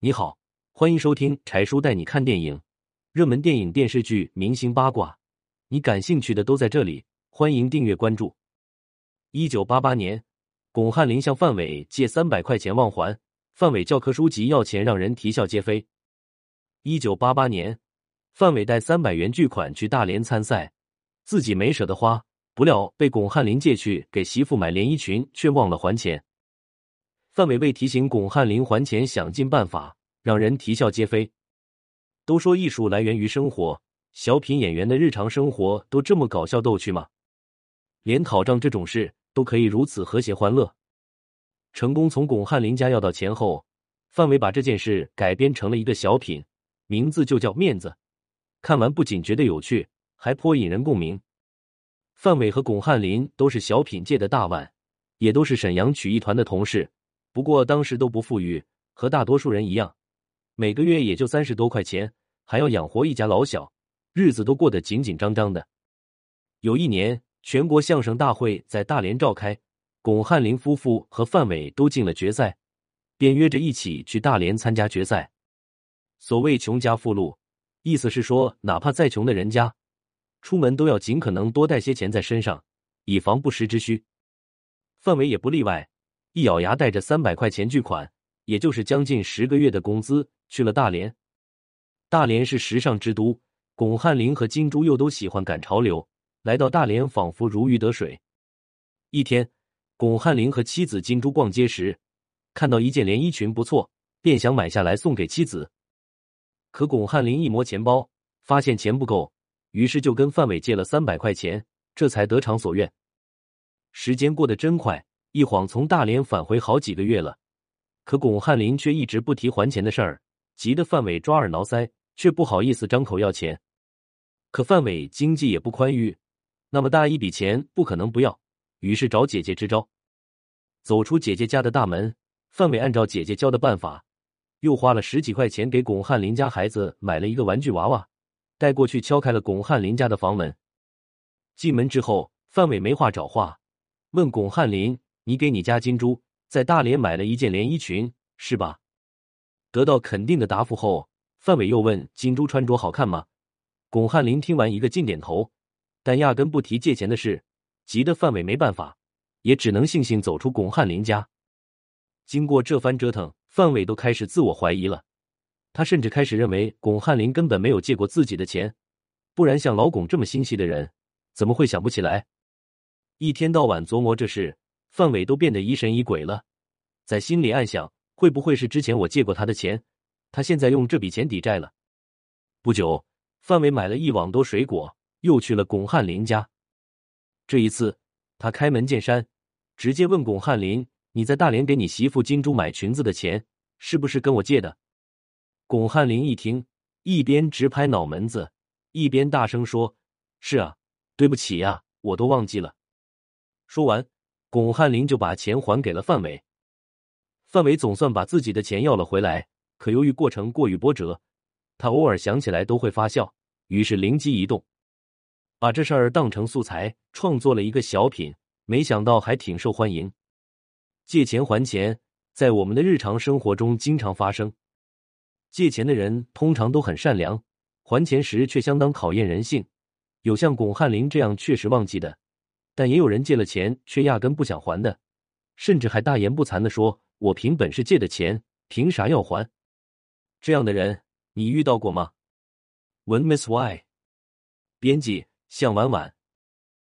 你好，欢迎收听柴叔带你看电影，热门电影、电视剧、明星八卦，你感兴趣的都在这里。欢迎订阅关注。一九八八年，巩汉林向范伟借三百块钱忘还，范伟教科书级要钱，让人啼笑皆非。一九八八年，范伟带三百元巨款去大连参赛，自己没舍得花，不料被巩汉林借去给媳妇买连衣裙，却忘了还钱。范伟为提醒巩汉林还钱，想尽办法，让人啼笑皆非。都说艺术来源于生活，小品演员的日常生活都这么搞笑逗趣吗？连讨账这种事都可以如此和谐欢乐。成功从巩汉林家要到钱后，范伟把这件事改编成了一个小品，名字就叫《面子》。看完不仅觉得有趣，还颇引人共鸣。范伟和巩汉林都是小品界的大腕，也都是沈阳曲艺团的同事。不过当时都不富裕，和大多数人一样，每个月也就三十多块钱，还要养活一家老小，日子都过得紧紧张张的。有一年，全国相声大会在大连召开，巩汉林夫妇和范伟都进了决赛，便约着一起去大连参加决赛。所谓穷家富路，意思是说，哪怕再穷的人家，出门都要尽可能多带些钱在身上，以防不时之需。范伟也不例外。一咬牙，带着三百块钱巨款，也就是将近十个月的工资，去了大连。大连是时尚之都，巩汉林和金珠又都喜欢赶潮流，来到大连仿佛如鱼得水。一天，巩汉林和妻子金珠逛街时，看到一件连衣裙不错，便想买下来送给妻子。可巩汉林一摸钱包，发现钱不够，于是就跟范伟借了三百块钱，这才得偿所愿。时间过得真快。一晃从大连返回好几个月了，可巩汉林却一直不提还钱的事儿，急得范伟抓耳挠腮，却不好意思张口要钱。可范伟经济也不宽裕，那么大一笔钱不可能不要，于是找姐姐支招。走出姐姐家的大门，范伟按照姐姐教的办法，又花了十几块钱给巩汉林家孩子买了一个玩具娃娃，带过去敲开了巩汉林家的房门。进门之后，范伟没话找话，问巩汉林。你给你家金珠在大连买了一件连衣裙，是吧？得到肯定的答复后，范伟又问金珠穿着好看吗？巩汉林听完一个劲点头，但压根不提借钱的事，急得范伟没办法，也只能悻悻走出巩汉林家。经过这番折腾，范伟都开始自我怀疑了，他甚至开始认为巩汉林根本没有借过自己的钱，不然像老巩这么心细的人，怎么会想不起来？一天到晚琢磨这事。范伟都变得疑神疑鬼了，在心里暗想：会不会是之前我借过他的钱，他现在用这笔钱抵债了？不久，范伟买了一网多水果，又去了巩汉林家。这一次，他开门见山，直接问巩汉林：“你在大连给你媳妇金珠买裙子的钱，是不是跟我借的？”巩汉林一听，一边直拍脑门子，一边大声说：“是啊，对不起呀，我都忘记了。”说完。巩汉林就把钱还给了范伟，范伟总算把自己的钱要了回来。可由于过程过于波折，他偶尔想起来都会发笑，于是灵机一动，把这事儿当成素材创作了一个小品。没想到还挺受欢迎。借钱还钱，在我们的日常生活中经常发生。借钱的人通常都很善良，还钱时却相当考验人性。有像巩汉林这样确实忘记的。但也有人借了钱却压根不想还的，甚至还大言不惭的说：“我凭本事借的钱，凭啥要还？”这样的人你遇到过吗？文 Miss Y，编辑向婉婉。